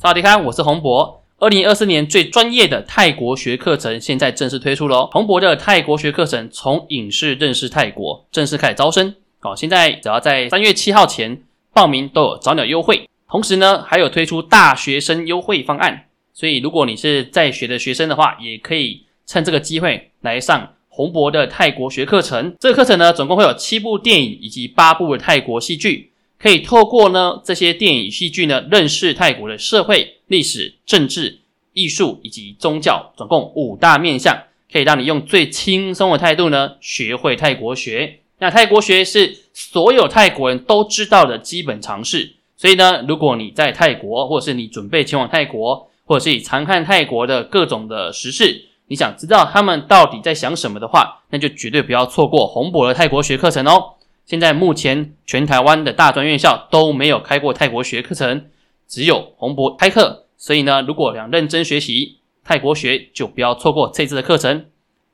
萨瓦迪卡，我是洪博。二零二四年最专业的泰国学课程现在正式推出喽！洪博的泰国学课程从影视认识泰国正式开始招生哦。现在只要在三月七号前报名都有早鸟优惠，同时呢还有推出大学生优惠方案。所以如果你是在学的学生的话，也可以趁这个机会来上洪博的泰国学课程。这个课程呢总共会有七部电影以及八部泰国戏剧。可以透过呢这些电影戏剧呢，认识泰国的社会、历史、政治、艺术以及宗教，总共五大面向，可以让你用最轻松的态度呢，学会泰国学。那泰国学是所有泰国人都知道的基本常识，所以呢，如果你在泰国，或者是你准备前往泰国，或者是你常看泰国的各种的时事，你想知道他们到底在想什么的话，那就绝对不要错过洪博的泰国学课程哦。现在目前全台湾的大专院校都没有开过泰国学课程，只有洪博开课。所以呢，如果想认真学习泰国学，就不要错过这次的课程。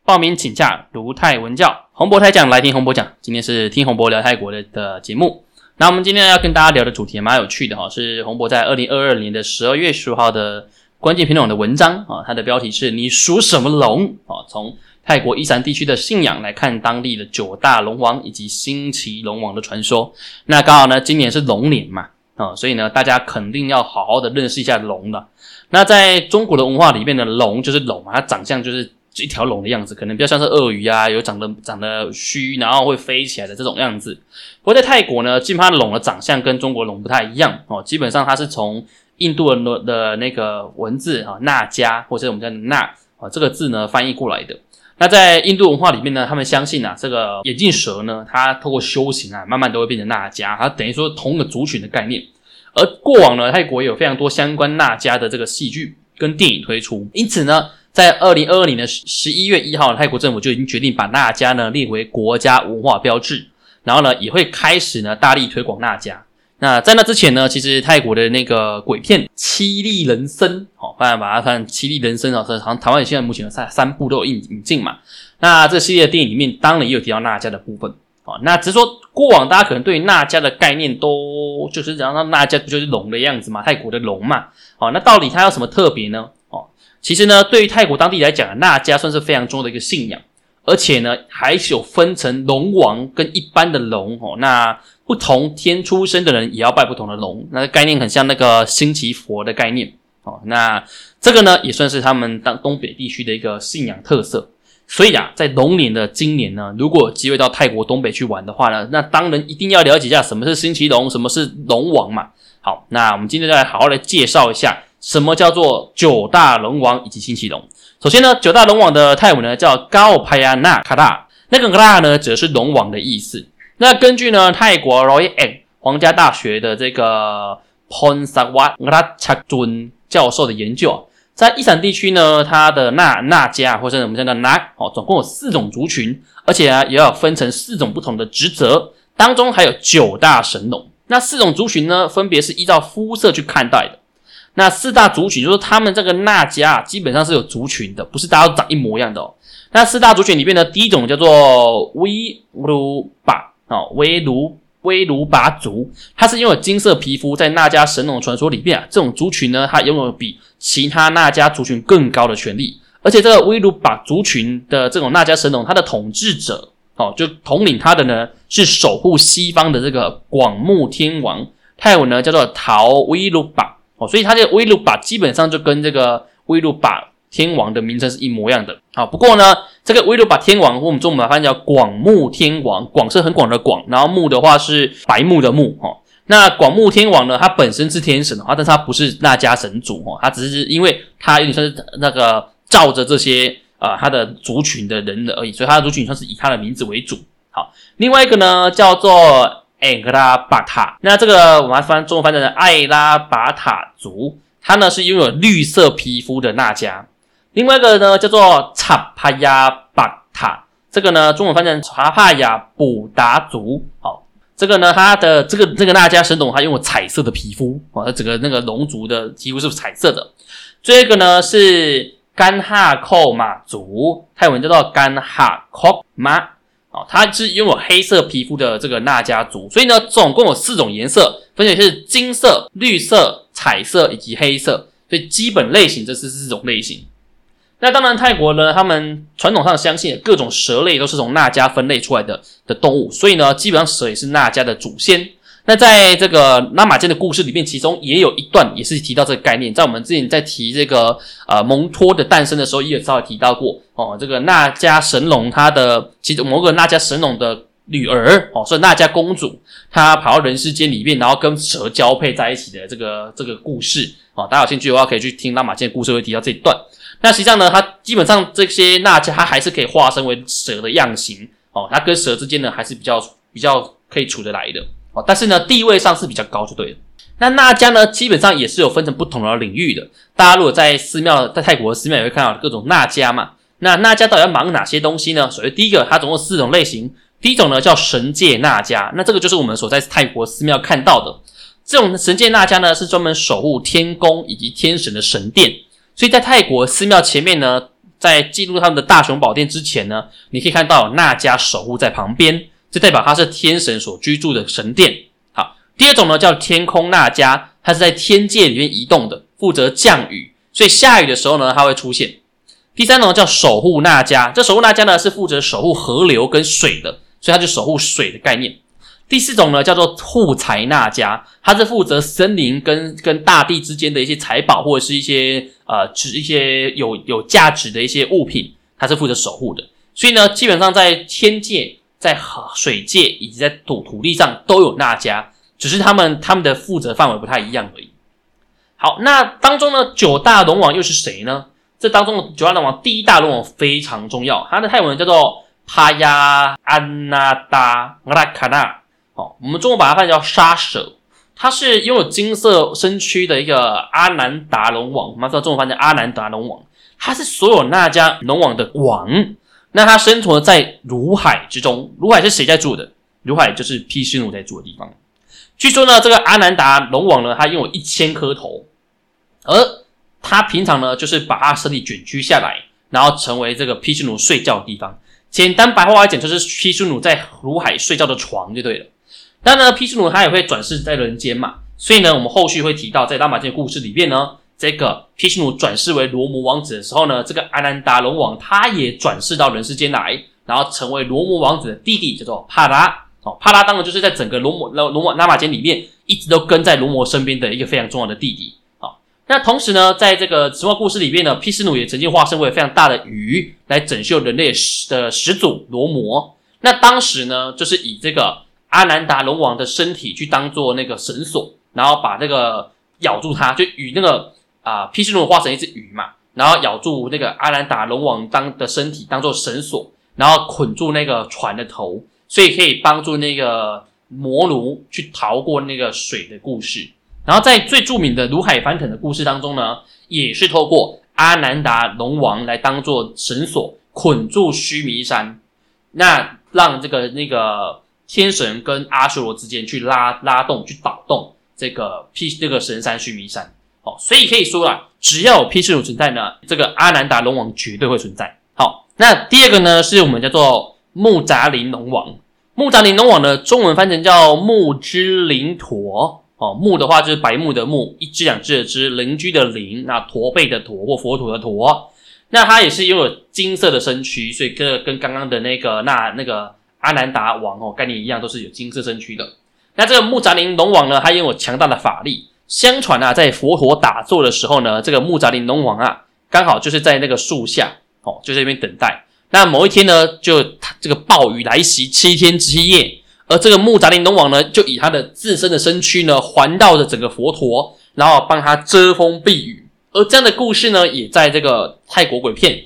报名请假如泰文教，洪博泰讲来听洪博讲。今天是听洪博聊泰国的的节目。那我们今天要跟大家聊的主题蛮有趣的哈，是洪博在二零二二年的十二月十五号的关键品种的文章啊，它的标题是你属什么龙啊？从泰国伊山地区的信仰来看，当地的九大龙王以及星旗龙王的传说。那刚好呢，今年是龙年嘛，啊，所以呢，大家肯定要好好的认识一下龙了。那在中国的文化里面呢，龙就是龙嘛，它长相就是一条龙的样子，可能比较像是鳄鱼啊，有长得长得须，然后会飞起来的这种样子。不过在泰国呢，基本上龙的长相跟中国龙不太一样哦，基本上它是从印度的的那个文字啊，那迦或者我们叫那这个字呢翻译过来的。那在印度文化里面呢，他们相信啊，这个眼镜蛇呢，它透过修行啊，慢慢都会变成那迦，它等于说同个族群的概念。而过往呢，泰国也有非常多相关那迦的这个戏剧跟电影推出，因此呢，在二零二二年的十一月一号，泰国政府就已经决定把那迦呢列为国家文化标志，然后呢，也会开始呢大力推广那迦。那在那之前呢，其实泰国的那个鬼片《凄厉人生》好，大家把它看《凄厉人生》啊，好像台湾现在目前有三三部都有引引进嘛。那这系列电影里面，当然也有提到娜迦的部分哦。那只是说过往大家可能对于娜迦的概念都就是讲到那迦不就是龙的样子嘛，泰国的龙嘛。哦，那到底它有什么特别呢？哦，其实呢，对于泰国当地来讲，娜迦算是非常重要的一个信仰，而且呢，还有分成龙王跟一般的龙哦。那不同天出生的人也要拜不同的龙，那概念很像那个星期佛的概念哦。那这个呢，也算是他们当东北地区的一个信仰特色。所以啊，在龙年的今年呢，如果有机会到泰国东北去玩的话呢，那当然一定要了解一下什么是星期龙，什么是龙王嘛。好，那我们今天就来好好的介绍一下什么叫做九大龙王以及星期龙。首先呢，九大龙王的泰文呢叫高派亚纳卡大，那个卡大呢则是龙王的意思。那根据呢泰国 Royal 皇家大学的这个 Ponsawat Ngachun 教授的研究啊，在伊产地区呢，它的那那家或者我们叫做那哦，总共有四种族群，而且啊也要分成四种不同的职责，当中还有九大神龙。那四种族群呢，分别是依照肤色去看待的。那四大族群就是他们这个那家基本上是有族群的，不是大家都长一模一样的哦。那四大族群里面呢，第一种叫做威鲁巴。哦，威卢威卢巴族，它是拥有金色皮肤，在那迦神龙传说里面啊，这种族群呢，它拥有比其他那迦族群更高的权利。而且这个威卢巴族群的这种那迦神龙，它的统治者哦，就统领它的呢，是守护西方的这个广目天王，泰文呢叫做陶威卢巴所以它这个威鲁巴基本上就跟这个威鲁巴。天王的名称是一模一样的，好，不过呢，这个威鲁巴天王，我们中文把它翻译叫广目天王，广是很广的广，然后目的话是白目的目，哈，那广目天王呢，他本身是天神的话，但是他不是那家神主，哈，他只是因为他有点像是那个罩着这些啊他的族群的人的而已，所以他的族群算是以他的名字为主。好，另外一个呢叫做艾拉巴塔，那这个我们翻中文翻译成艾拉巴塔族，他呢是拥有绿色皮肤的那家。另外一个呢，叫做查帕亚巴塔，这个呢，中文翻译成查帕亚布达族。好，这个呢，它的这个这个那迦神龙，它拥有彩色的皮肤啊，它整个那个龙族的皮肤是彩色的。这个呢是甘哈寇马族，泰文叫做甘哈寇马，哦，它是拥有黑色皮肤的这个纳家族。所以呢，总共有四种颜色，分别是金色、绿色。彩色以及黑色，所以基本类型这是四种类型。那当然，泰国呢，他们传统上相信各种蛇类都是从纳加分类出来的的动物，所以呢，基本上蛇也是纳加的祖先。那在这个拉玛间的故事里面，其中也有一段也是提到这个概念，在我们之前在提这个呃蒙托的诞生的时候，也有稍微提到过哦。这个纳迦神龙，他的其中某个纳迦神龙的女儿哦，是纳迦公主，她跑到人世间里面，然后跟蛇交配在一起的这个这个故事哦。大家有兴趣的话，可以去听拉玛间的故事，会提到这一段。那实际上呢，它基本上这些纳迦，它还是可以化身为蛇的样型哦。它跟蛇之间呢，还是比较比较可以处得来的哦。但是呢，地位上是比较高，就对了。那纳迦呢，基本上也是有分成不同的领域的。大家如果在寺庙，在泰国的寺庙也会看到各种纳迦嘛。那纳迦到底要忙哪些东西呢？首先，第一个，它总共四种类型。第一种呢，叫神界纳迦，那这个就是我们所在泰国寺庙看到的这种神界纳迦呢，是专门守护天宫以及天神的神殿。所以在泰国寺庙前面呢，在进入他们的大雄宝殿之前呢，你可以看到那迦守护在旁边，这代表他是天神所居住的神殿。好，第二种呢叫天空那迦，它是在天界里面移动的，负责降雨，所以下雨的时候呢，它会出现。第三种叫守护那迦，这守护那迦呢是负责守护河流跟水的，所以它就守护水的概念。第四种呢，叫做护财那迦，它是负责森林跟跟大地之间的一些财宝或者是一些呃，指一些有有价值的一些物品，它是负责守护的。所以呢，基本上在天界、在水界以及在土土地上都有那家，只是他们他们的负责范围不太一样而已。好，那当中呢，九大龙王又是谁呢？这当中的九大龙王，第一大龙王非常重要，它的泰文叫做帕亚安纳达拉卡纳。哦，我们中文把它翻译叫杀手，他是拥有金色身躯的一个阿南达龙王，我们知道中文翻译阿南达龙王，他是所有那家龙王的王。那他生活在如海之中，如海是谁在住的？如海就是毗湿奴在住的地方。据说呢，这个阿南达龙王呢，他拥有一千颗头，而他平常呢，就是把他身体卷曲下来，然后成为这个毗湿奴睡觉的地方。简单白话来讲，就是毗湿奴在如海睡觉的床就对了。当然呢，毗湿奴他也会转世在人间嘛，所以呢，我们后续会提到，在拉玛间故事里面呢，这个毗湿奴转世为罗摩王子的时候呢，这个阿兰达龙王他也转世到人世间来，然后成为罗摩王子的弟弟，叫做帕拉。哦，帕拉当然就是在整个罗摩罗罗摩拉玛间里面一直都跟在罗摩身边的一个非常重要的弟弟。好，那同时呢，在这个神话故事里面呢，毗湿奴也曾经化身为非常大的鱼来拯救人类的始祖罗摩。那当时呢，就是以这个。阿南达龙王的身体去当做那个绳索，然后把那个咬住它，就与那个啊毗湿奴化成一只鱼嘛，然后咬住那个阿南达龙王当的身体当做绳索，然后捆住那个船的头，所以可以帮助那个魔奴去逃过那个水的故事。然后在最著名的如海翻腾的故事当中呢，也是透过阿南达龙王来当做绳索捆住须弥山，那让这个那个。天神跟阿修罗之间去拉拉动、去导动这个 P 这个神山须弥山，好，所以可以说啊，只要有 P 师徒存在呢，这个阿南达龙王绝对会存在。好，那第二个呢，是我们叫做木扎林龙王。木扎林龙王呢，中文翻成叫木之灵驼。哦，木的话就是白木的木，一只两只的只，邻居的邻，那驼背的驼或佛陀的驼。那它也是拥有金色的身躯，所以跟跟刚刚的那个那那个。阿南达王哦，概念一样都是有金色身躯的。那这个木扎林龙王呢，他拥有强大的法力。相传啊，在佛陀打坐的时候呢，这个木扎林龙王啊，刚好就是在那个树下哦，就在那边等待。那某一天呢，就这个暴雨来袭，七天七夜，而这个木扎林龙王呢，就以他的自身的身躯呢，环绕着整个佛陀，然后帮他遮风避雨。而这样的故事呢，也在这个泰国鬼片。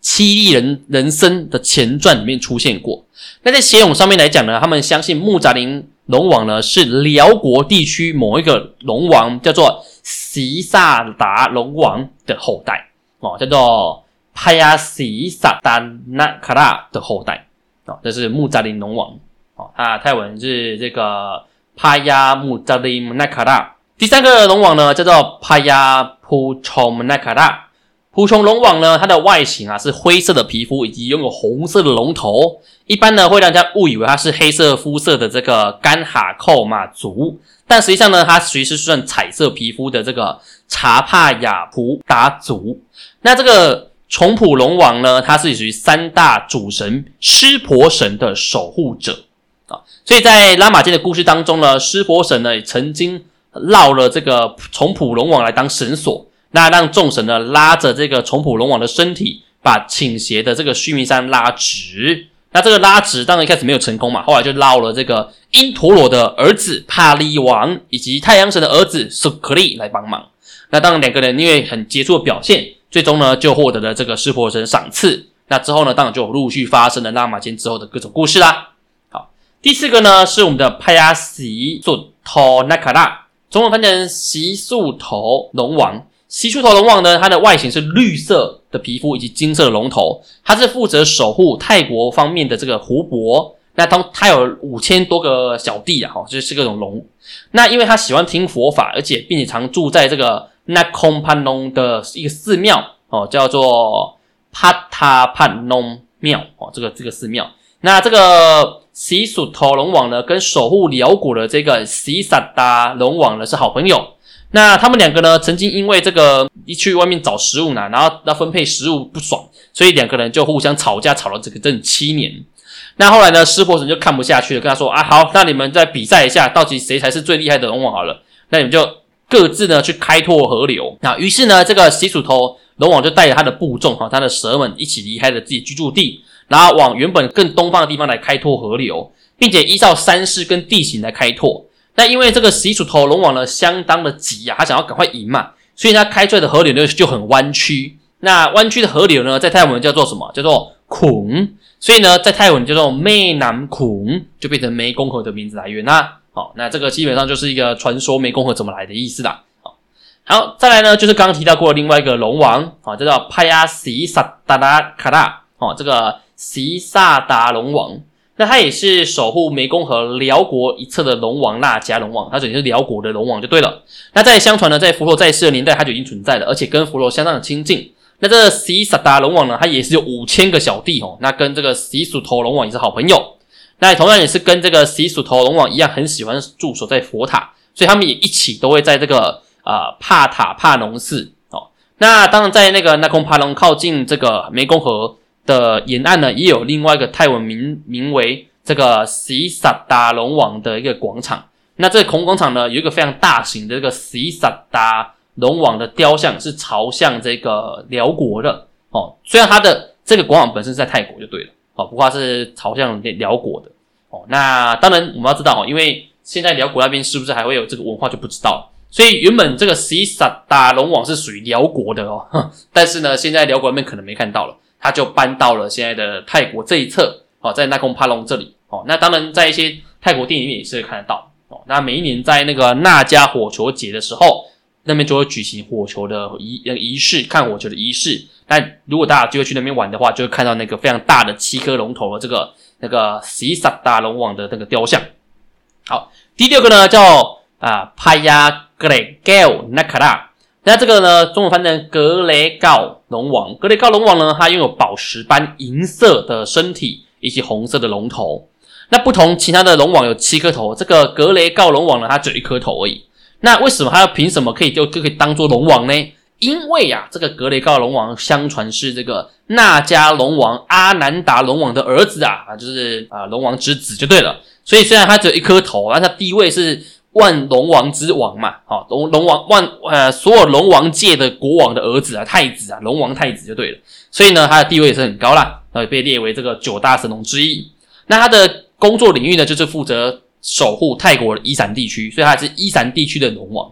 七亿人人生的前传里面出现过。那在写勇上面来讲呢，他们相信木扎林龙王呢是辽国地区某一个龙王，叫做席萨达龙王的后代哦，叫做帕亚席萨达那卡拉的后代哦，这是穆扎林龙王哦，他泰文是这个帕亚穆扎林那卡拉。第三个龙王呢叫做帕亚普冲那卡拉。蒲琼龙王呢，它的外形啊是灰色的皮肤，以及拥有红色的龙头。一般呢会让人家误以为它是黑色肤色的这个干哈扣马族，但实际上呢，它其实是算彩色皮肤的这个查帕雅普达族。那这个虫普龙王呢，它是属于三大主神湿婆神的守护者啊。所以在拉玛间的故事当中呢，湿婆神呢也曾经绕了这个虫普龙王来当绳索。那让众神呢拉着这个重普龙王的身体，把倾斜的这个须弥山拉直。那这个拉直当然一开始没有成功嘛，后来就捞了这个因陀罗的儿子帕利王以及太阳神的儿子苏克利来帮忙。那当然两个人因为很杰出的表现，最终呢就获得了这个湿婆神赏赐。那之后呢，当然就陆续发生了拉玛间之后的各种故事啦。好，第四个呢是我们的帕亚西索托纳卡拉，中文翻译成习素头龙王。西树头龙王呢，它的外形是绿色的皮肤以及金色的龙头，它是负责守护泰国方面的这个湖泊。那它它有五千多个小弟啊，哈，就是各种龙。那因为他喜欢听佛法，而且并且常住在这个那空潘龙的一个寺庙哦，叫做帕塔潘龙庙哦，这个这个寺庙。那这个西属头龙王呢，跟守护辽国的这个西萨达龙王呢是好朋友。那他们两个呢，曾经因为这个一去外面找食物呢，然后要分配食物不爽，所以两个人就互相吵架，吵了这个整七年。那后来呢，湿婆神就看不下去了，跟他说：“啊，好，那你们再比赛一下，到底谁才是最厉害的龙王？好了，那你们就各自呢去开拓河流。”那于是呢，这个洗鼠头龙王就带着他的部众哈，他的蛇们一起离开了自己居住地，然后往原本更东方的地方来开拓河流，并且依照山势跟地形来开拓。那因为这个洗鼠头龙王呢，相当的急啊，他想要赶快赢嘛，所以他开出来的河流呢就很弯曲。那弯曲的河流呢，在泰文叫做什么？叫做孔。所以呢，在泰文叫做湄南孔，就变成湄公河的名字来源啦。好，那这个基本上就是一个传说湄公河怎么来的意思啦。好，再来呢，就是刚刚提到过另外一个龙王，啊，叫做帕亚西萨达拉卡拉，哦，这个西萨达龙王。那他也是守护湄公河辽国一侧的龙王那迦龙王，他等于是辽国的龙王就对了。那在相传呢，在佛陀在世的年代，他就已经存在了，而且跟佛陀相当的亲近。那这西萨达龙王呢，他也是有五千个小弟哦，那跟这个西属头龙王也是好朋友。那同样也是跟这个西属头龙王一样，很喜欢驻守在佛塔，所以他们也一起都会在这个呃帕塔帕农寺哦。那当然在那个那空帕隆靠近这个湄公河。的沿岸呢，也有另外一个泰文名名为这个西萨达龙王的一个广场。那这个孔广场呢，有一个非常大型的这个西萨达龙王的雕像，是朝向这个辽国的哦。虽然它的这个广场本身是在泰国就对了哦，不过它是朝向辽国的哦。那当然我们要知道哦，因为现在辽国那边是不是还会有这个文化就不知道。所以原本这个西萨达龙王是属于辽国的哦，但是呢，现在辽国那边可能没看到了。他就搬到了现在的泰国这一侧，哦，在纳空帕隆这里，哦，那当然在一些泰国电影里也是看得到，哦，那每一年在那个那迦火球节的时候，那边就会举行火球的仪仪式，看火球的仪式。但如果大家就会去那边玩的话，就会看到那个非常大的七颗龙头的这个那个西萨达龙王的那个雕像。好，第六个呢叫啊帕亚格雷盖尔纳卡拉。那这个呢，中文翻译成格雷高龙王。格雷高龙王呢，它拥有宝石般银色的身体以及红色的龙头。那不同其他的龙王有七颗头，这个格雷高龙王呢，它只有一颗头而已。那为什么它要凭什么可以就就可以当做龙王呢？因为呀，这个格雷高龙王相传是这个那迦龙王阿南达龙王的儿子啊，啊，就是啊龙王之子就对了。所以虽然他只有一颗头，但他地位是。万龙王之王嘛，好龙龙王万呃所有龙王界的国王的儿子啊，太子啊，龙王太子就对了。所以呢，他的地位也是很高啦，呃，被列为这个九大神龙之一。那他的工作领域呢，就是负责守护泰国的伊散地区，所以他是伊散地区的龙王。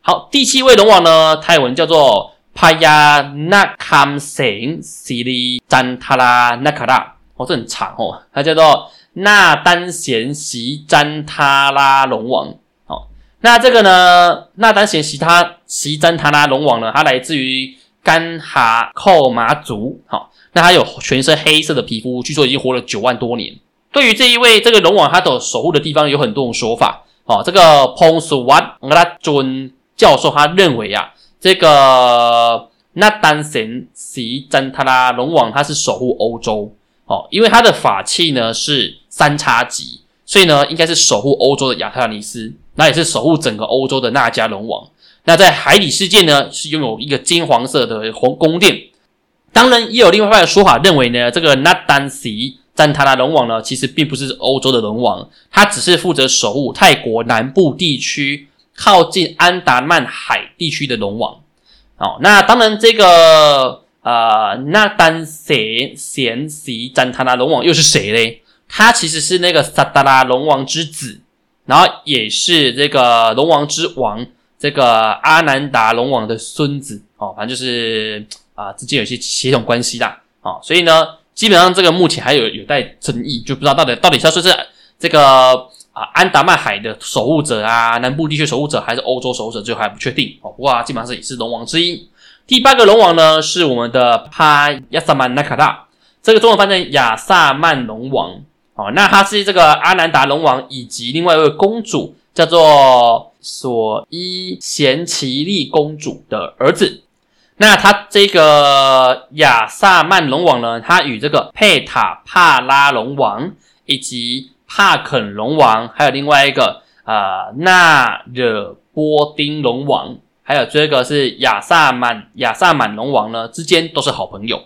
好，第七位龙王呢，泰文叫做帕亚纳坎森西里詹塔拉纳卡拉，哦，这很长哦，他叫做。那丹贤习占他拉龙王，好，那这个呢？那丹贤习他习占他拉龙王呢？他来自于甘哈寇马族，好，那他有全身黑色的皮肤，据说已经活了九万多年。对于这一位这个龙王，他的守护的地方有很多种说法，哦，这个彭苏瓦拉尊教授他认为啊，这个那丹贤席真塔拉龙王他是守护欧洲哦，因为他的法器呢是三叉戟，所以呢应该是守护欧洲的亚特兰蒂斯，那也是守护整个欧洲的那迦龙王。那在海底世界呢是拥有一个金黄色的红宫殿。当然，也有另外一派的说法认为呢，这个那丹西赞塔拉龙王呢其实并不是欧洲的龙王，他只是负责守护泰国南部地区靠近安达曼海地区的龙王。哦，那当然，这个呃，那丹谁贤席赞塔拉龙王又是谁嘞？他其实是那个萨达拉龙王之子，然后也是这个龙王之王，这个阿南达龙王的孙子。哦，反正就是啊，之间有些血统关系啦。哦，所以呢，基本上这个目前还有有待争议，就不知道到底到底是说是这个。啊，安达曼海的守护者啊，南部地区守护者还是欧洲守护者，最后还不确定哦。不过基本上是也是龙王之一。第八个龙王呢，是我们的帕亚萨曼纳卡达，这个中文翻成亚萨曼龙王哦。那他是这个阿南达龙王以及另外一位公主，叫做索伊贤奇利公主的儿子。那他这个亚萨曼龙王呢，他与这个佩塔帕拉龙王以及帕肯龙王，还有另外一个啊纳惹波丁龙王，还有这个是亚萨满亚萨满龙王呢，之间都是好朋友。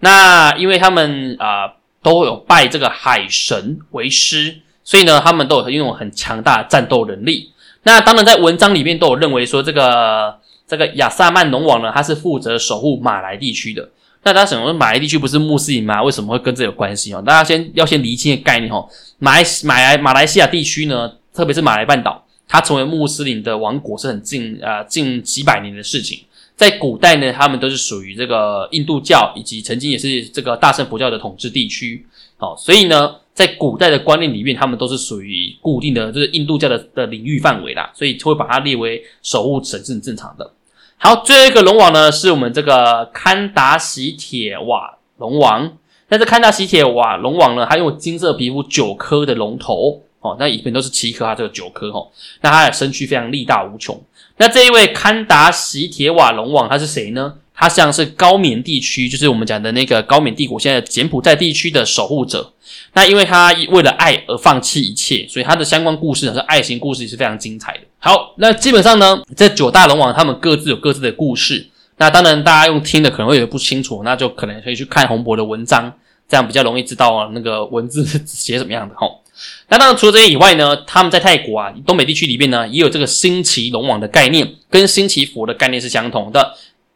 那因为他们啊都有拜这个海神为师，所以呢他们都有拥有很强大的战斗能力。那当然在文章里面都有认为说，这个这个亚萨曼龙王呢，他是负责守护马来地区的。那大家想说，马来地区不是穆斯林吗？为什么会跟这有关系哦？大家先要先厘清概念哦。马来马来马来西亚地区呢，特别是马来半岛，它成为穆斯林的王国是很近啊近几百年的事情。在古代呢，他们都是属于这个印度教以及曾经也是这个大乘佛教的统治地区。好，所以呢，在古代的观念里面，他们都是属于固定的，就是印度教的的领域范围啦，所以就会把它列为守护神是很正常的。好，最后一个龙王呢，是我们这个堪达喜铁瓦龙王。但是堪达喜铁瓦龙王呢，他用金色皮肤，九颗的龙头哦，那以前都是七颗，它这个九颗哦。那他的身躯非常力大无穷。那这一位堪达喜铁瓦龙王他是谁呢？他像是高棉地区，就是我们讲的那个高棉帝国，现在柬埔寨地区的守护者。那因为他为了爱而放弃一切，所以他的相关故事呢，是爱情故事也是非常精彩的。好，那基本上呢，这九大龙王他们各自有各自的故事。那当然，大家用听的可能会有点不清楚，那就可能可以去看洪博的文章，这样比较容易知道那个文字写什么样的吼。那当然，除了这些以外呢，他们在泰国啊，东北地区里面呢，也有这个星期龙王的概念，跟星期佛的概念是相同的。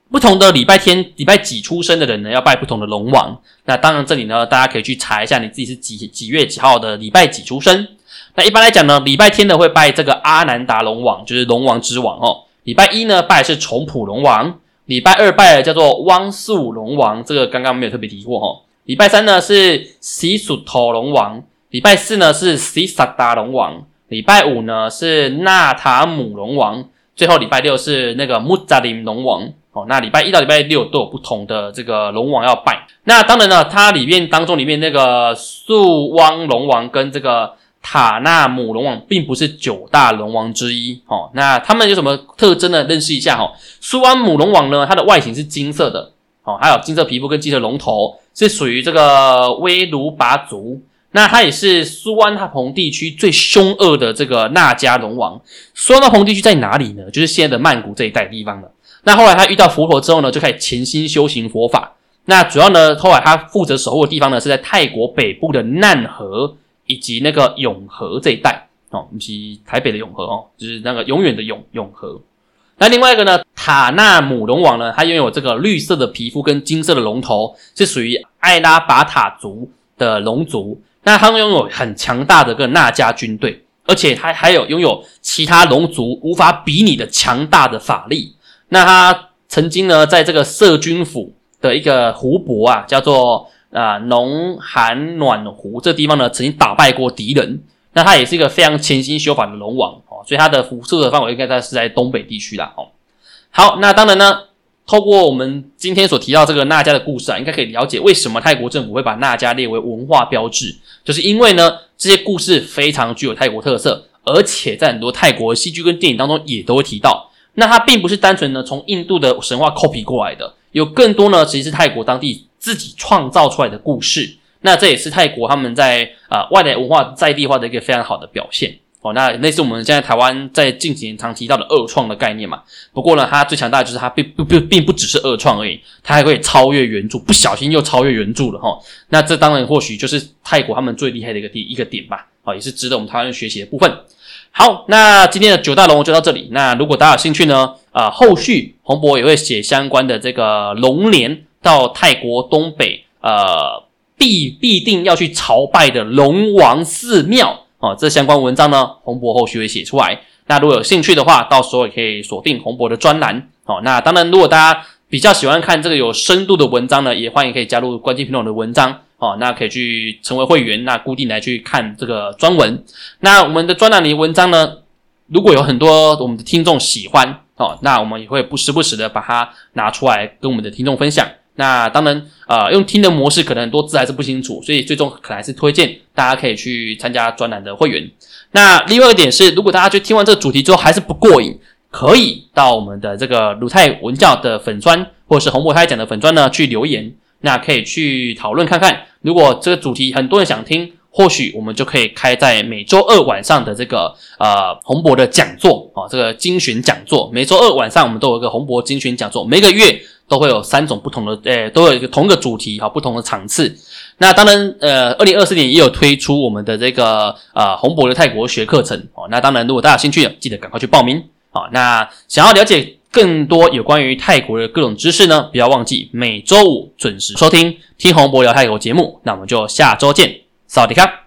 不同的礼拜天、礼拜几出生的人呢，要拜不同的龙王。那当然，这里呢，大家可以去查一下你自己是几几月几号的礼拜几出生。那一般来讲呢，礼拜天呢会拜这个阿南达龙王，就是龙王之王哦。礼拜一呢拜是重普龙王，礼拜二拜叫做汪素龙王，这个刚刚没有特别提过哈。礼拜三呢是西属头龙王，礼拜四呢是西萨达龙王，礼拜五呢是纳塔姆龙王，最后礼拜六是那个穆扎林龙王。哦，那礼拜一到礼拜六都有不同的这个龙王要拜。那当然呢，它里面当中里面那个素汪龙王跟这个塔纳姆龙王，并不是九大龙王之一。哦，那他们有什么特征呢？认识一下哈。苏汪母龙王呢，它的外形是金色的，哦，还有金色皮肤跟金色龙头，是属于这个威卢拔族。那它也是苏安哈蓬地区最凶恶的这个纳迦龙王。苏湾哈蓬地区在哪里呢？就是现在的曼谷这一带地方了。那后来他遇到佛陀之后呢，就开始潜心修行佛法。那主要呢，后来他负责守护的地方呢，是在泰国北部的难河以及那个永和这一带哦，不是台北的永和哦，就是那个永远的永永和。那另外一个呢，塔纳姆龙王呢，他拥有这个绿色的皮肤跟金色的龙头，是属于艾拉巴塔族的龙族。那他们拥有很强大的个纳迦军队，而且他还有拥有其他龙族无法比拟的强大的法力。那他曾经呢，在这个色军府的一个湖泊啊，叫做啊农寒暖湖这地方呢，曾经打败过敌人。那他也是一个非常潜心修法的龙王哦，所以他的辐射的范围应该在是在东北地区啦哦。好，那当然呢，透过我们今天所提到这个纳迦的故事啊，应该可以了解为什么泰国政府会把纳迦列为文化标志，就是因为呢，这些故事非常具有泰国特色，而且在很多泰国戏剧跟电影当中也都会提到。那它并不是单纯的从印度的神话 copy 过来的，有更多呢，其实是泰国当地自己创造出来的故事。那这也是泰国他们在啊外来文化在地化的一个非常好的表现。哦，那类似我们现在台湾在近几年常提到的二创的概念嘛。不过呢，它最强大的就是它并不并并不只是二创而已，它还会超越原著，不小心又超越原著了哈。那这当然或许就是泰国他们最厉害的一个第一个点吧。啊，也是值得我们台湾人学习的部分。好，那今天的九大龙就到这里。那如果大家有兴趣呢，啊，后续洪博也会写相关的这个龙年到泰国东北，呃，必必定要去朝拜的龙王寺庙。哦，这相关文章呢，洪博后续会写出来。那如果有兴趣的话，到时候也可以锁定洪博的专栏。哦，那当然，如果大家比较喜欢看这个有深度的文章呢，也欢迎可以加入关键品种的文章。哦，那可以去成为会员，那固定来去看这个专文。那我们的专栏里文章呢，如果有很多我们的听众喜欢，哦，那我们也会不时不时的把它拿出来跟我们的听众分享。那当然，呃，用听的模式可能很多字还是不清楚，所以最终可能还是推荐大家可以去参加专栏的会员。那另外一点是，如果大家就听完这个主题之后还是不过瘾，可以到我们的这个鲁泰文教的粉砖，或者是红博泰讲的粉砖呢去留言，那可以去讨论看看。如果这个主题很多人想听，或许我们就可以开在每周二晚上的这个呃红博的讲座啊，这个精选讲座。每周二晚上我们都有一个红博精选讲座，每个月。都会有三种不同的，诶，都有一个同一个主题哈，不同的场次。那当然，呃，二零二四年也有推出我们的这个呃红博的泰国学课程哦。那当然，如果大家有兴趣的，记得赶快去报名好，那想要了解更多有关于泰国的各种知识呢，不要忘记每周五准时收听听红博聊泰国节目。那我们就下周见，萨瓦迪卡。